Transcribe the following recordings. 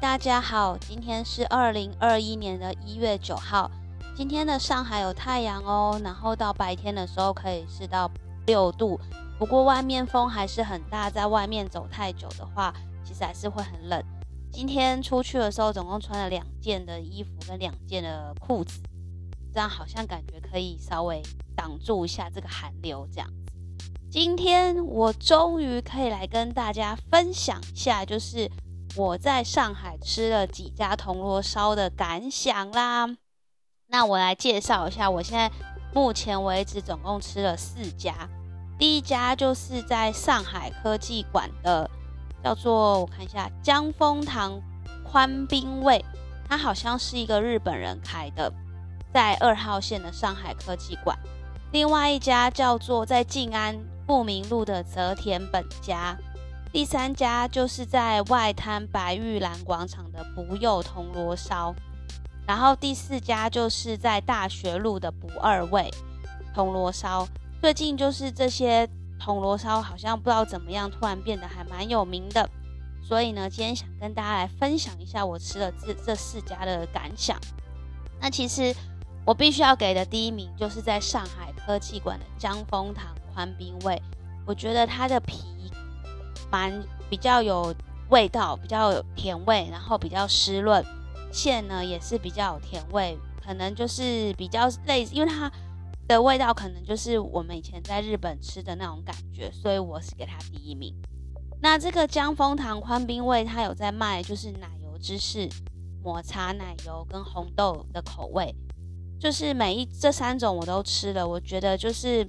大家好，今天是二零二一年的一月九号。今天的上海有太阳哦，然后到白天的时候可以是到六度，不过外面风还是很大，在外面走太久的话，其实还是会很冷。今天出去的时候，总共穿了两件的衣服跟两件的裤子，这样好像感觉可以稍微挡住一下这个寒流。这样，今天我终于可以来跟大家分享一下，就是我在上海吃了几家铜锣烧的感想啦。那我来介绍一下，我现在目前为止总共吃了四家。第一家就是在上海科技馆的，叫做我看一下江丰堂宽宾味，它好像是一个日本人开的，在二号线的上海科技馆。另外一家叫做在静安富民路的泽田本家。第三家就是在外滩白玉兰广场的不柚铜锣烧。然后第四家就是在大学路的不二味铜锣烧，最近就是这些铜锣烧好像不知道怎么样，突然变得还蛮有名的。所以呢，今天想跟大家来分享一下我吃了这这四家的感想。那其实我必须要给的第一名就是在上海科技馆的江丰堂宽冰味，我觉得它的皮蛮比较有味道，比较有甜味，然后比较湿润。馅呢也是比较有甜味，可能就是比较类似，因为它的味道可能就是我们以前在日本吃的那种感觉，所以我是给它第一名。那这个江丰堂宽冰味，它有在卖，就是奶油芝士、抹茶奶油跟红豆的口味，就是每一这三种我都吃了，我觉得就是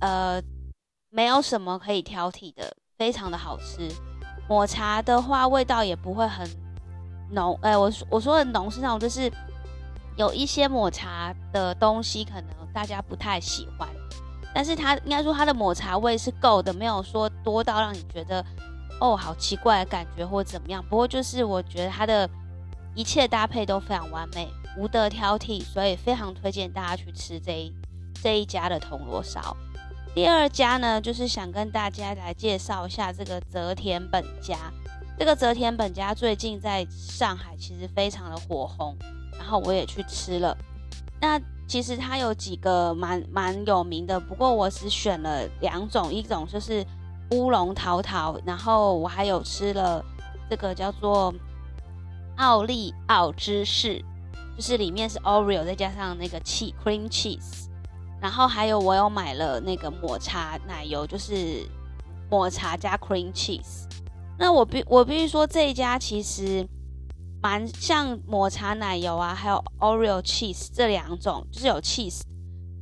呃没有什么可以挑剔的，非常的好吃。抹茶的话，味道也不会很。浓，哎，我我说的浓是那种，就是有一些抹茶的东西，可能大家不太喜欢，但是它应该说它的抹茶味是够的，没有说多到让你觉得哦好奇怪的感觉或怎么样。不过就是我觉得它的一切搭配都非常完美，无得挑剔，所以非常推荐大家去吃这一这一家的铜锣烧。第二家呢，就是想跟大家来介绍一下这个泽田本家。这个泽田本家最近在上海其实非常的火红，然后我也去吃了。那其实它有几个蛮蛮有名的，不过我只选了两种，一种就是乌龙桃桃，然后我还有吃了这个叫做奥利奥芝士，就是里面是 Oreo 再加上那个气 cream cheese，然后还有我有买了那个抹茶奶油，就是抹茶加 cream cheese。那我必我必须说，这一家其实蛮像抹茶奶油啊，还有 Oreo cheese 这两种，就是有 cheese，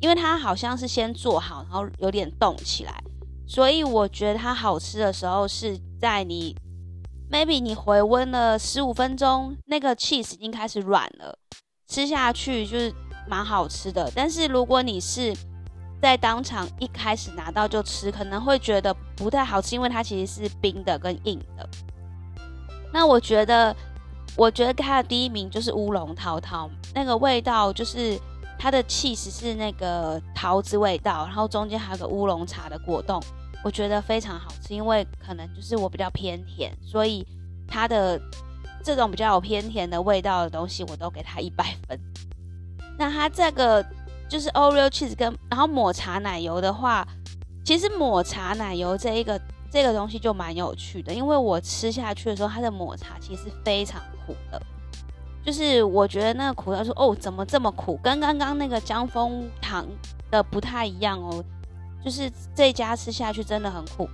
因为它好像是先做好，然后有点冻起来，所以我觉得它好吃的时候是在你 maybe 你回温了十五分钟，那个 cheese 已经开始软了，吃下去就是蛮好吃的。但是如果你是在当场一开始拿到就吃，可能会觉得不太好吃，因为它其实是冰的跟硬的。那我觉得，我觉得它的第一名就是乌龙桃桃，那个味道就是它的气势是那个桃子味道，然后中间还有个乌龙茶的果冻，我觉得非常好吃。因为可能就是我比较偏甜，所以它的这种比较有偏甜的味道的东西，我都给它一百分。那它这个。就是 Oreo cheese 跟然后抹茶奶油的话，其实抹茶奶油这一个这个东西就蛮有趣的，因为我吃下去的时候，它的抹茶其实非常苦的，就是我觉得那个苦他说哦怎么这么苦，跟刚刚那个江峰糖的不太一样哦，就是这家吃下去真的很苦，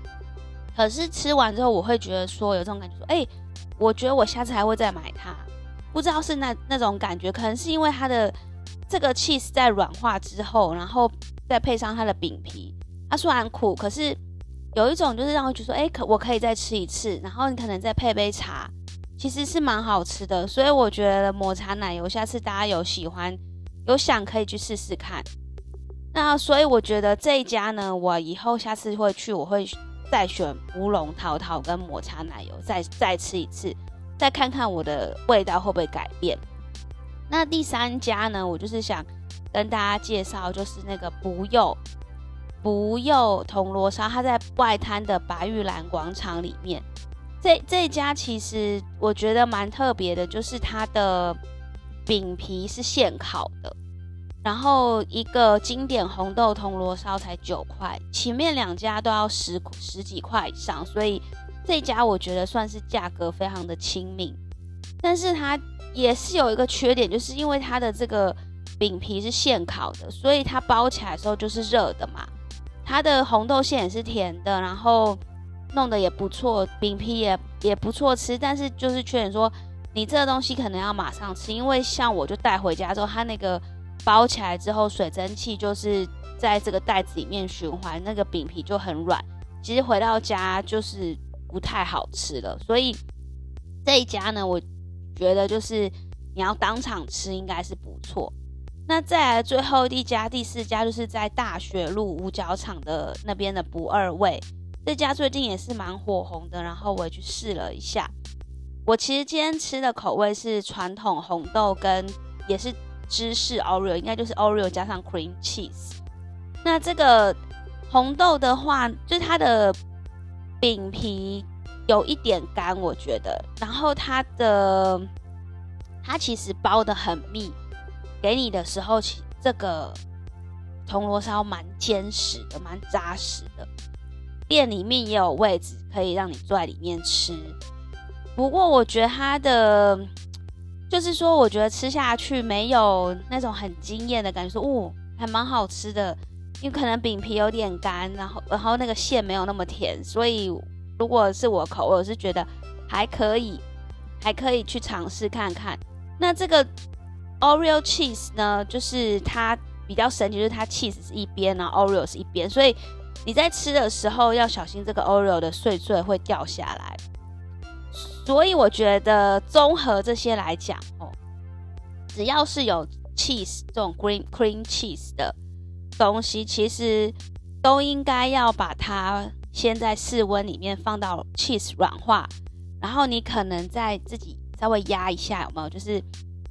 可是吃完之后我会觉得说有这种感觉说哎，我觉得我下次还会再买它，不知道是那那种感觉，可能是因为它的。这个 cheese 在软化之后，然后再配上它的饼皮，它虽然苦，可是有一种就是让我觉得说，哎，可我可以再吃一次，然后你可能再配杯茶，其实是蛮好吃的。所以我觉得抹茶奶油，下次大家有喜欢有想可以去试试看。那所以我觉得这一家呢，我以后下次会去，我会再选乌龙桃桃跟抹茶奶油，再再吃一次，再看看我的味道会不会改变。那第三家呢，我就是想跟大家介绍，就是那个不柚不柚铜锣烧，它在外滩的白玉兰广场里面。这这家其实我觉得蛮特别的，就是它的饼皮是现烤的，然后一个经典红豆铜锣烧才九块，前面两家都要十十几块以上，所以这家我觉得算是价格非常的亲民，但是它也是有一个缺点，就是因为它的这个饼皮是现烤的，所以它包起来的时候就是热的嘛，它的红豆馅也是甜的，然后。弄得也不错，饼皮也也不错吃，但是就是缺点说，你这个东西可能要马上吃，因为像我就带回家之后，它那个包起来之后，水蒸气就是在这个袋子里面循环，那个饼皮就很软，其实回到家就是不太好吃了。所以这一家呢，我觉得就是你要当场吃应该是不错。那再来最后一家、第四家就是在大学路五角场的那边的不二味。这家最近也是蛮火红的，然后我也去试了一下。我其实今天吃的口味是传统红豆跟也是芝士 Oreo，应该就是 Oreo 加上 cream cheese。那这个红豆的话，就是它的饼皮有一点干，我觉得。然后它的它其实包的很密，给你的时候，其这个铜锣烧蛮坚实的，蛮扎实的。店里面也有位置可以让你坐在里面吃，不过我觉得它的，就是说，我觉得吃下去没有那种很惊艳的感觉，说哦，还蛮好吃的，因为可能饼皮有点干，然后然后那个馅没有那么甜，所以如果是我口味，我是觉得还可以，还可以去尝试看看。那这个 Oreo cheese 呢，就是它比较神奇，就是它 cheese 是一边，然后 Oreo 是一边，所以。你在吃的时候要小心，这个 Oreo 的碎碎会掉下来。所以我觉得综合这些来讲哦，只要是有 cheese 这种 green cream cheese 的东西，其实都应该要把它先在室温里面放到 cheese 软化，然后你可能再自己稍微压一下，有没有？就是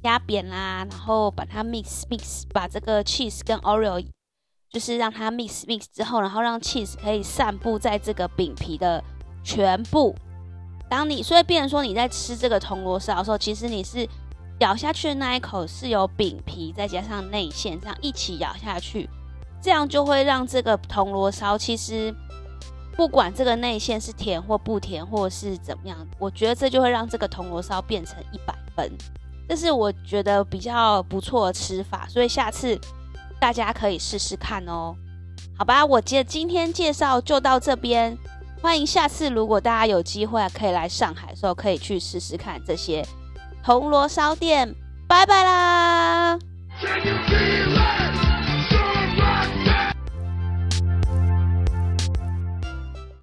压扁啦，然后把它 mix mix，把这个 cheese 跟 Oreo。就是让它 mix mix 之后，然后让 cheese 可以散布在这个饼皮的全部。当你所以变成说你在吃这个铜锣烧的时候，其实你是咬下去的那一口是有饼皮再加上内馅这样一起咬下去，这样就会让这个铜锣烧其实不管这个内馅是甜或不甜或是怎么样，我觉得这就会让这个铜锣烧变成一百分。这是我觉得比较不错的吃法，所以下次。大家可以试试看哦，好吧，我接今天介绍就到这边，欢迎下次如果大家有机会可以来上海的时候，可以去试试看这些铜锣烧店，拜拜啦。